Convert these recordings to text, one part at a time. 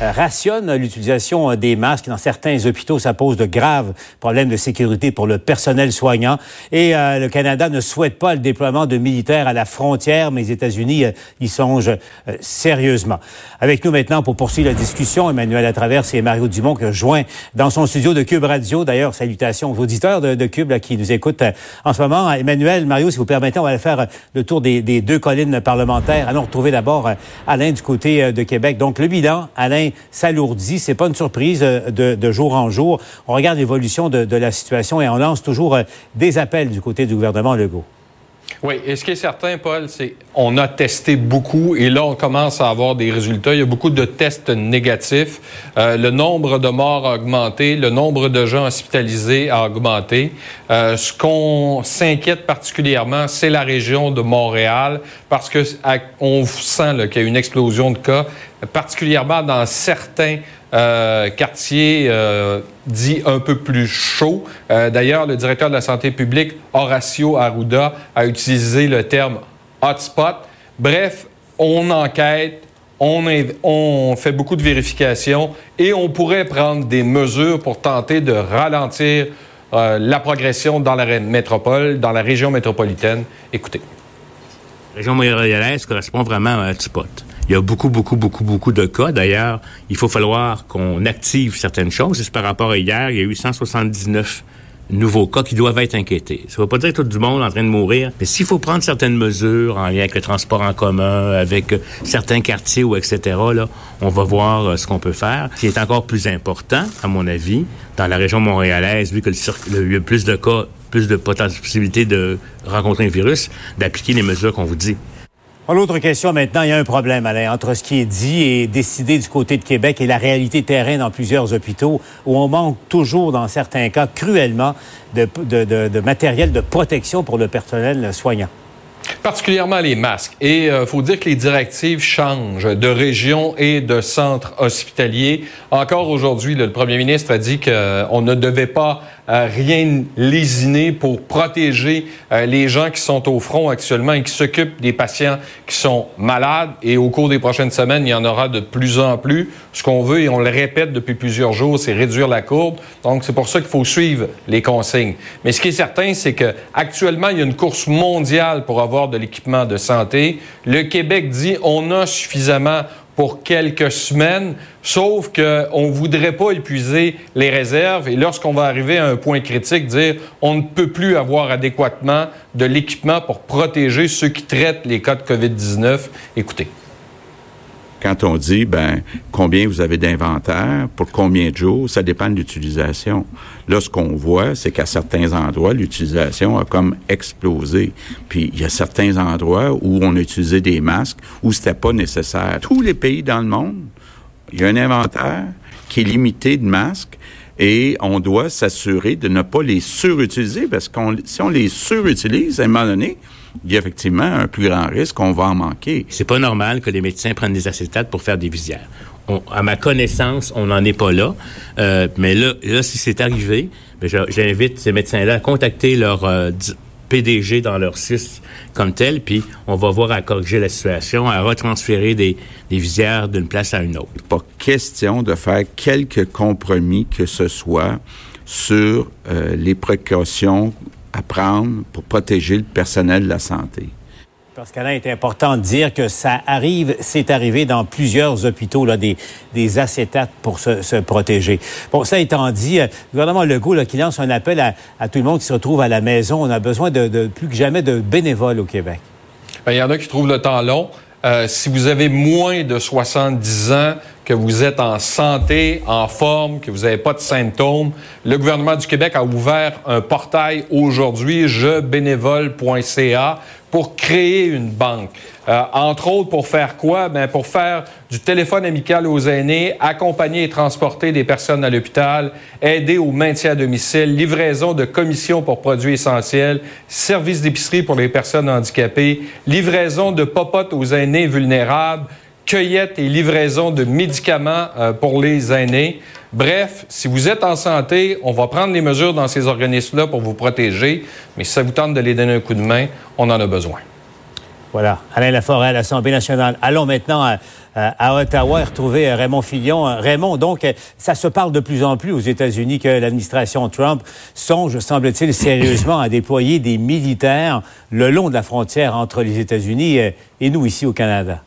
rationne l'utilisation euh, des masques. Dans certains hôpitaux, ça pose de graves problèmes de sécurité pour le personnel soignant. Et euh, le Canada ne souhaite pas le déploiement de militaires à la frontière, mais les États-Unis y songent sérieusement. Avec nous maintenant pour poursuivre la discussion, Emmanuel Latraverse et Mario Dumont que joint dans son studio de Cube Radio. D'ailleurs, salutations aux auditeurs de, Cube qui nous écoutent en ce moment. Emmanuel, Mario, si vous permettez, on va faire le tour des, des deux collines parlementaires. Allons retrouver d'abord Alain du côté de Québec. Donc, le bilan, Alain, s'alourdit. C'est pas une surprise euh, de, jour en jour. On regarde l'évolution de, la situation et on lance toujours euh, des appels du côté du gouvernement Legault. Oui, et ce qui est certain, Paul, c'est qu'on a testé beaucoup et là, on commence à avoir des résultats. Il y a beaucoup de tests négatifs. Euh, le nombre de morts a augmenté, le nombre de gens hospitalisés a augmenté. Ce qu'on s'inquiète particulièrement, c'est la région de Montréal parce que on sent qu'il y a une explosion de cas, particulièrement dans certains euh, quartier euh, dit un peu plus chaud. Euh, d'ailleurs, le directeur de la santé publique, Horacio Arruda, a utilisé le terme hotspot. Bref, on enquête, on, fait beaucoup de vérifications et on pourrait prendre des mesures pour tenter de ralentir la progression dans la métropole, dans la région métropolitaine. Écoutez. La région montréalaise correspond vraiment à un hotspot. Il y a beaucoup, beaucoup, beaucoup, beaucoup de cas. D'ailleurs, il faut falloir qu'on active certaines choses. Par rapport à hier, il y a eu 179 nouveaux cas qui doivent être inquiétés. Ça ne veut pas dire tout le monde en train de mourir, mais s'il faut prendre certaines mesures en lien avec le transport en commun, avec certains quartiers ou etc., là, on va voir euh, ce qu'on peut faire. Ce qui est encore plus important, à mon avis, dans la région montréalaise, vu que le, y a plus de cas, plus de possibilités de rencontrer un virus, d'appliquer les mesures qu'on vous dit. L'autre question maintenant, il y a un problème, Alain, entre ce qui est dit et décidé du côté de Québec et la réalité terrain dans plusieurs hôpitaux où on manque toujours, dans certains cas, cruellement de, matériel de protection pour le personnel soignant. Particulièrement les masques. Et il euh, faut dire que les directives changent de région et de centre hospitalier. Encore aujourd'hui, le premier ministre a dit qu'on euh, ne devait pas rien lésiner pour protéger les gens qui sont au front actuellement et qui s'occupent des patients qui sont malades. Et au cours des prochaines semaines, il y en aura de plus en plus. Ce qu'on veut, et on le répète depuis plusieurs jours, c'est réduire la courbe. Donc, c'est pour ça qu'il faut suivre les consignes. Mais ce qui est certain, c'est qu'actuellement, il y a une course mondiale pour avoir de l'équipement de santé. Le Québec dit on a suffisamment pour quelques semaines, sauf qu'on ne voudrait pas épuiser les réserves et lorsqu'on va arriver à un point critique, dire on ne peut plus avoir adéquatement de l'équipement pour protéger ceux qui traitent les cas de COVID-19. Écoutez quand on dit ben combien vous avez d'inventaire pour combien de jours, ça dépend de l'utilisation. Là, ce qu'on voit, c'est qu'à certains endroits, l'utilisation a comme explosé. Puis il y a certains endroits où on a utilisé des masques où c'était pas nécessaire. Tous les pays dans le monde, il y a un inventaire qui est limité de masques et on doit s'assurer de ne pas les surutiliser parce qu'on si on les surutilise à un moment donné, il y a effectivement un plus grand risque qu'on va en manquer. C'est pas normal que les médecins prennent des acétates pour faire des visières. à ma connaissance, on n'en est pas là. Euh, mais là, là, si c'est arrivé, ben, j'invite ces médecins-là à contacter leur euh, PDG dans leur CIS comme tel, puis on va voir à corriger la situation, à retransférer des, des visières d'une place à une autre. Pas question de faire quelque compromis que ce soit sur euh, les précautions à prendre pour protéger le personnel de la santé. Parce qu'Alain, est important de dire que ça arrive, c'est arrivé dans plusieurs hôpitaux, là, des, des acétates pour se, protéger. Bon, ça étant dit, euh, le gouvernement Legault qui lance un appel à, tout le monde qui se retrouve à la maison. On a besoin de, plus que jamais de bénévoles au Québec. Ben, il y en a qui trouvent le temps long. Euh, si vous avez moins de 70 ans, que vous êtes en santé, en forme, que vous n'avez pas de symptômes, le gouvernement du Québec a ouvert un portail aujourd'hui, jebénévole.ca, pour créer une banque. Euh, entre autres, pour faire quoi? Ben, pour faire du téléphone amical aux aînés, accompagner et transporter des personnes à l'hôpital, aider au maintien à domicile, livraison de commissions pour produits essentiels, services d'épicerie pour les personnes handicapées, livraison de popotes aux aînés vulnérables, cueillette et livraison de médicaments euh, pour les aînés. Bref, si vous êtes en santé, on va prendre les mesures dans ces organismes-là pour vous protéger, mais si ça vous tente de les donner un coup de main, on en a besoin. Voilà, Alain Laforêt à l'Assemblée nationale. Allons maintenant à, Ottawa et retrouver euh, Raymond Fillon. Euh, Raymond, donc, ça se parle de plus en plus aux États-Unis que l'administration Trump songe, semble-t-il, sérieusement à déployer des militaires le long de la frontière entre les États-Unis et nous ici au Canada.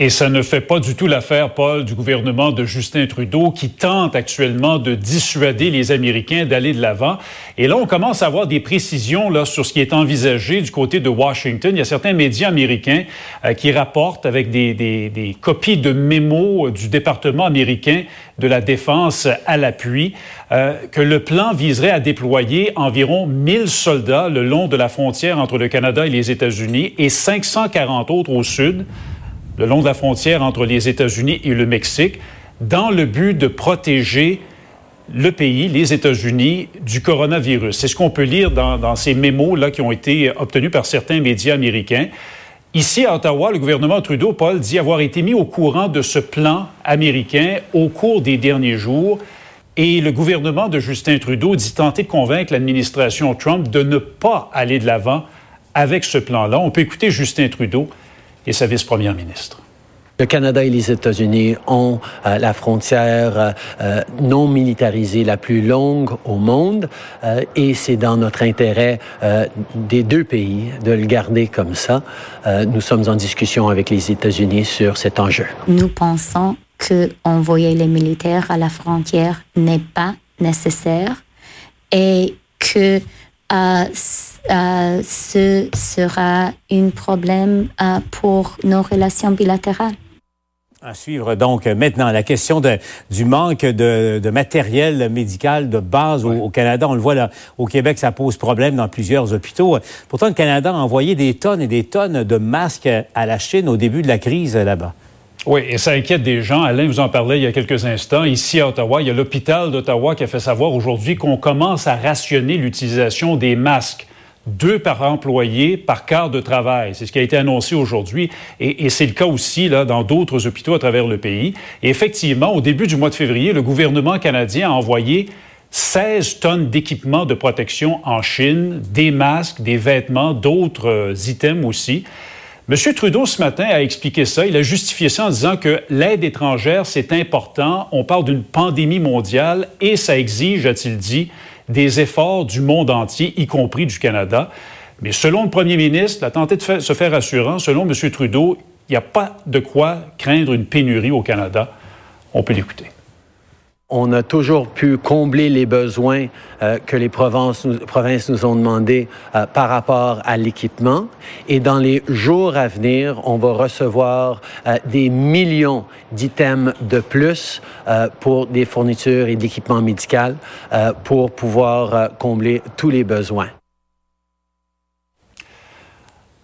Et ça ne fait pas du tout l'affaire, Paul, du gouvernement de Justin Trudeau qui tente actuellement de dissuader les Américains d'aller de l'avant. Et là, on commence à avoir des précisions là, sur ce qui est envisagé du côté de Washington. Il y a certains médias américains euh, qui rapportent avec des, des, des, copies de mémos du département américain de la défense à l'appui euh, que le plan viserait à déployer environ 1000 soldats le long de la frontière entre le Canada et les États-Unis et 540 autres au sud le long de la frontière entre les États-Unis et le Mexique, dans le but de protéger le pays, les États-Unis, du coronavirus. C'est ce qu'on peut lire dans, ces mémos-là qui ont été obtenus par certains médias américains. Ici, à Ottawa, le gouvernement Trudeau, Paul, dit avoir été mis au courant de ce plan américain au cours des derniers jours. Et le gouvernement de Justin Trudeau dit tenter de convaincre l'administration Trump de ne pas aller de l'avant avec ce plan-là. On peut écouter Justin Trudeau et sa vice-première ministre. Le Canada et les États-Unis ont euh, la frontière euh, euh, non militarisée la plus longue au monde et c'est dans notre intérêt des deux pays de le garder comme ça. nous sommes en discussion avec les États-Unis sur cet enjeu. Nous pensons que envoyer les militaires à la frontière n'est pas nécessaire et que euh, euh, ce sera un problème euh, pour nos relations bilatérales. À suivre donc maintenant la question de, du manque de, de, matériel médical de base au, Canada. On le voit là, au Québec, ça pose problème dans plusieurs hôpitaux. Pourtant, le Canada a envoyé des tonnes et des tonnes de masques à la Chine au début de la crise là-bas. Oui, et ça inquiète des gens. Alain vous en parlait il y a quelques instants. Ici à Ottawa, il y a l'hôpital d'Ottawa qui a fait savoir aujourd'hui qu'on commence à rationner l'utilisation des masques deux par employé par quart de travail. C'est ce qui a été annoncé aujourd'hui et, c'est le cas aussi là, dans d'autres hôpitaux à travers le pays. Et effectivement, au début du mois de février, le gouvernement canadien a envoyé 16 tonnes d'équipements de protection en Chine, des masques, des vêtements, d'autres euh, items aussi. M. Trudeau, ce matin, a expliqué ça. Il a justifié ça en disant que l'aide étrangère, c'est important. On parle d'une pandémie mondiale et ça exige, a-t-il dit, des efforts du monde entier, y compris du Canada. Mais selon le premier ministre, la tenté de se faire assurant, selon M. Trudeau, il n'y a pas de quoi craindre une pénurie au Canada. On peut l'écouter on a toujours pu combler les besoins euh, que les provinces nous, ont demandé euh, par rapport à l'équipement. Et dans les jours à venir, on va recevoir euh, des millions d'items de plus pour des fournitures et d'équipements médicaux pour pouvoir combler tous les besoins.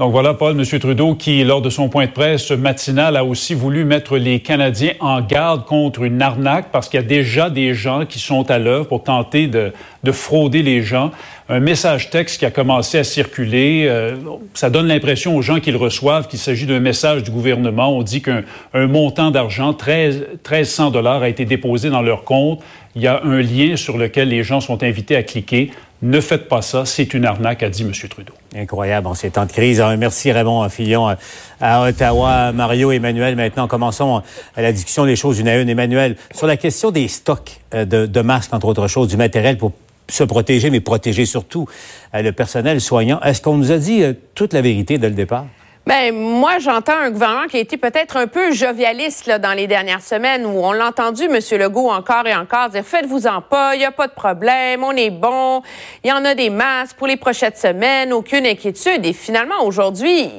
Donc voilà, Paul, M. Trudeau, qui, lors de son point de presse matinal, a aussi voulu mettre les Canadiens en garde contre une arnaque parce qu'il y a déjà des gens qui sont à l'œuvre pour tenter de, de, frauder les gens. Un message texte qui a commencé à circuler, euh, ça donne l'impression aux gens qui le reçoivent qu'il s'agit d'un message du gouvernement. On dit qu'un montant d'argent, 13, 1300 dollars, a été déposé dans leur compte. Il y a un lien sur lequel les gens sont invités à cliquer. Ne faites pas ça, c'est une arnaque, a dit M. Trudeau. Incroyable en ces temps de crise. Merci Raymond Fillon à Ottawa. Mario, Emmanuel, maintenant commençons à la discussion des choses une à une. Emmanuel, sur la question des stocks euh, de, de masques, entre autres choses, du matériel pour se protéger, mais protéger surtout euh, le personnel soignant. Est-ce qu'on nous a dit euh, toute la vérité dès le départ? Ben moi, j'entends un gouvernement qui a été peut-être un peu jovialiste dans les dernières semaines où on l'a entendu, M. Legault, encore et encore dire faites-vous-en pas, il n'y a pas de problème, on est bon, il y en a des masses pour les prochaines semaines, aucune inquiétude. Et finalement, aujourd'hui,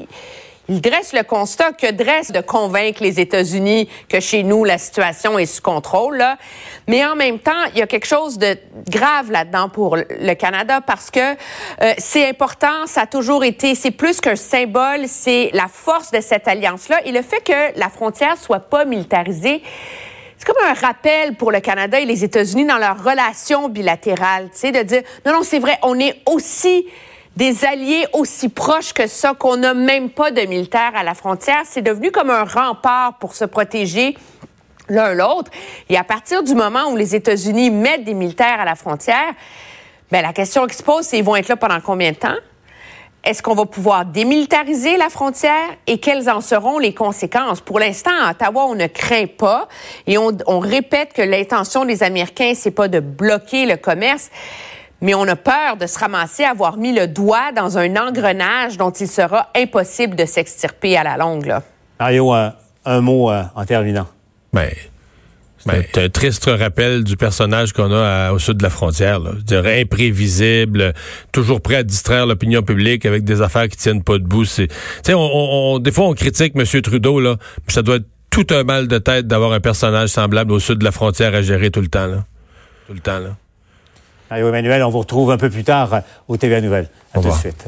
il dresse le constat que dresse de convaincre les États-Unis que chez nous, la situation est sous contrôle. Mais en même temps, il y a quelque chose de grave là-dedans pour le Canada parce que euh, c'est important, ça a toujours été, c'est plus qu'un symbole, c'est la force de cette alliance-là et le fait que la frontière soit pas militarisée. C'est comme un rappel pour le Canada et les États-Unis dans leur relation bilatérale, tu de dire non, non, c'est vrai, on est aussi des alliés aussi proches que ça, qu'on n'a même pas de militaires à la frontière. C'est devenu comme un rempart pour se protéger l'un l'autre. Et à partir du moment où les États-Unis mettent des militaires à la frontière, ben la question qui se pose, c'est ils vont être là pendant combien de temps? Est-ce qu'on va pouvoir démilitariser la frontière? Et quelles en seront les conséquences? Pour l'instant, à Ottawa, on ne craint pas et on, on répète que l'intention des Américains, c'est pas de bloquer le commerce, mais on a peur de se ramasser à avoir mis le doigt dans un engrenage dont il sera impossible de s'extirper à la longue. Là. Mario, un, un mot euh, en terminant. Ben, c'est un triste rappel du personnage qu'on a à- au sud de la frontière. Là. Je dirais imprévisible, toujours prêt à distraire l'opinion publique avec des affaires qui tiennent pas debout. C'est, tu sais, on, on- on- des fois on critique M. Trudeau là, mais ça doit être tout un mal de tête d'avoir un personnage semblable au sud de la frontière à gérer tout le temps là, tout le temps là. Mario Emmanuel, on vous retrouve un peu plus tard euh, au TVA Nouvelles. À tout de suite.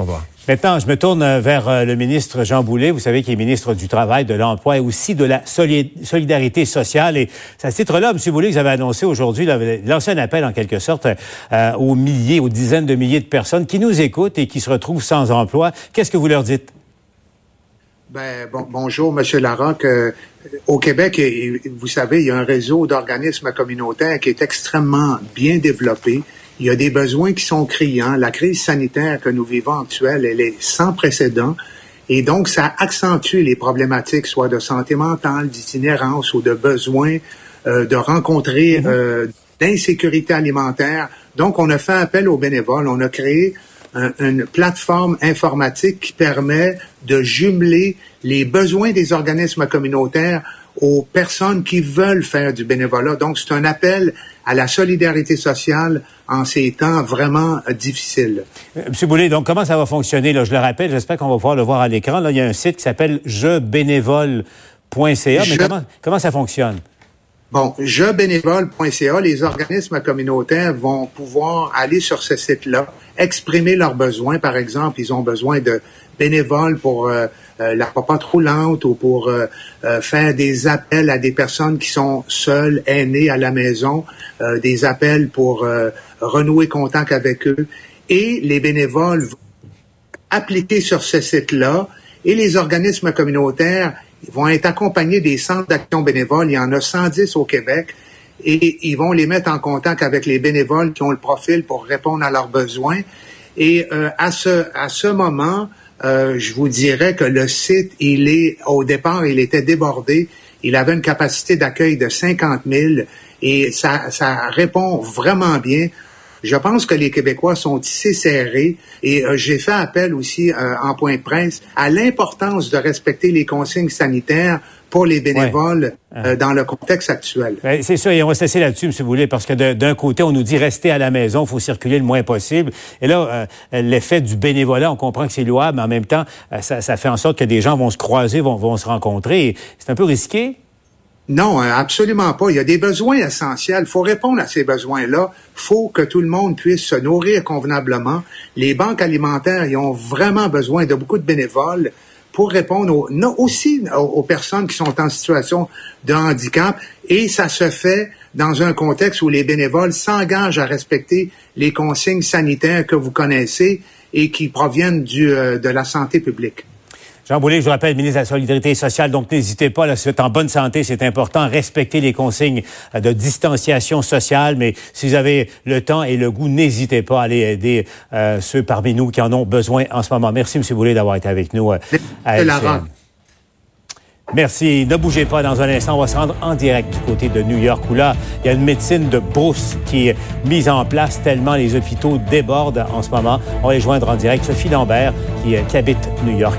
Au revoir. Maintenant, je me tourne euh, vers euh, le ministre Jean Boulet, vous savez, qui est ministre du Travail, de l'Emploi et aussi de la soli- solidarité sociale. Et c'est à ce titre-là, M. Boulet, que vous avez annoncé aujourd'hui, lancé un appel en quelque sorte euh, aux milliers, aux dizaines de milliers de personnes qui nous écoutent et qui se retrouvent sans emploi. Qu'est-ce que vous leur dites? Ben, bon, bonjour, Monsieur Larocque. Euh, au Québec, et- et vous savez, il y a un réseau d'organismes communautaires qui est extrêmement bien développé. Il y a des besoins qui sont criants. La crise sanitaire que nous vivons actuelle, elle est sans précédent. Et donc, ça accentue les problématiques, soit de santé mentale, d'itinérance ou de besoin euh, de rencontrer euh, d'insécurité alimentaire. Donc, on a fait appel aux bénévoles. On a créé un- une plateforme informatique qui permet de jumeler les besoins des organismes communautaires aux personnes qui veulent faire du bénévolat. Donc, c'est un appel à la solidarité sociale en ces temps vraiment difficiles. Euh, M. Boulet, donc comment ça va fonctionner? Là? Je le rappelle, j'espère qu'on va pouvoir le voir à l'écran. Là, il y a un site qui s'appelle jebénévole.ca. Mais comment, comment ça fonctionne? Bon, jebénévole.ca, les organismes communautaires vont pouvoir aller sur ce site-là, exprimer leurs besoins. Par exemple, ils ont besoin de bénévoles pour euh, euh, la papote roulante ou pour euh, faire des appels à des personnes qui sont seules, aînées à la maison, des appels pour renouer contact avec eux. Et les bénévoles vont appliquer sur ce site-là et les organismes communautaires vont être accompagnés des centres d'action bénévole. Il y en a 110 au Québec et ils vont les mettre en contact avec les bénévoles qui ont le profil pour répondre à leurs besoins. Et euh, à ce à ce moment, euh, je vous dirais que le site, il est au départ, il était débordé. Il avait une capacité d'accueil de 50 000 et ça, ça répond vraiment bien. Je pense que les Québécois sont tissés serrés et euh, j'ai fait appel aussi euh, en point de presse à l'importance de respecter les consignes sanitaires pour les bénévoles euh, dans le contexte actuel. Ben, c'est ça, et on va se laisser là-dessus, M. Boulet, parce que d'un côté, on nous dit rester à la maison, il faut circuler le moins possible. Et là, euh, l'effet du bénévolat, on comprend que c'est louable, mais en même temps, euh, ça, ça fait en sorte que des gens vont se croiser, vont, vont se rencontrer. C'est un peu risqué. Non, euh, absolument pas. Il y a des besoins essentiels. Il faut répondre à ces besoins-là. Il faut que tout le monde puisse se nourrir convenablement. Les banques alimentaires, ils ont vraiment besoin de beaucoup de bénévoles pour répondre aux, non, aussi aux, personnes qui sont en situation de handicap. Et ça se fait dans un contexte où les bénévoles s'engagent à respecter les consignes sanitaires que vous connaissez et qui proviennent euh, de la santé publique. Jean Boulet, je vous rappelle, ministre de la Solidarité sociale, donc n'hésitez pas, là, si vous êtes en bonne santé, c'est important, respectez les consignes de distanciation sociale, mais si vous avez le temps et le goût, n'hésitez pas à aller aider euh, ceux parmi nous qui en ont besoin en ce moment. Merci, M. Boulet, d'avoir été avec nous euh, à Merci. Ne bougez pas dans un instant. On va se rendre en direct du côté de New York où là, il y a une médecine de brousse qui est mise en place tellement les hôpitaux débordent en ce moment. On va les joindre en direct. Sophie Lambert qui, euh, qui habite New York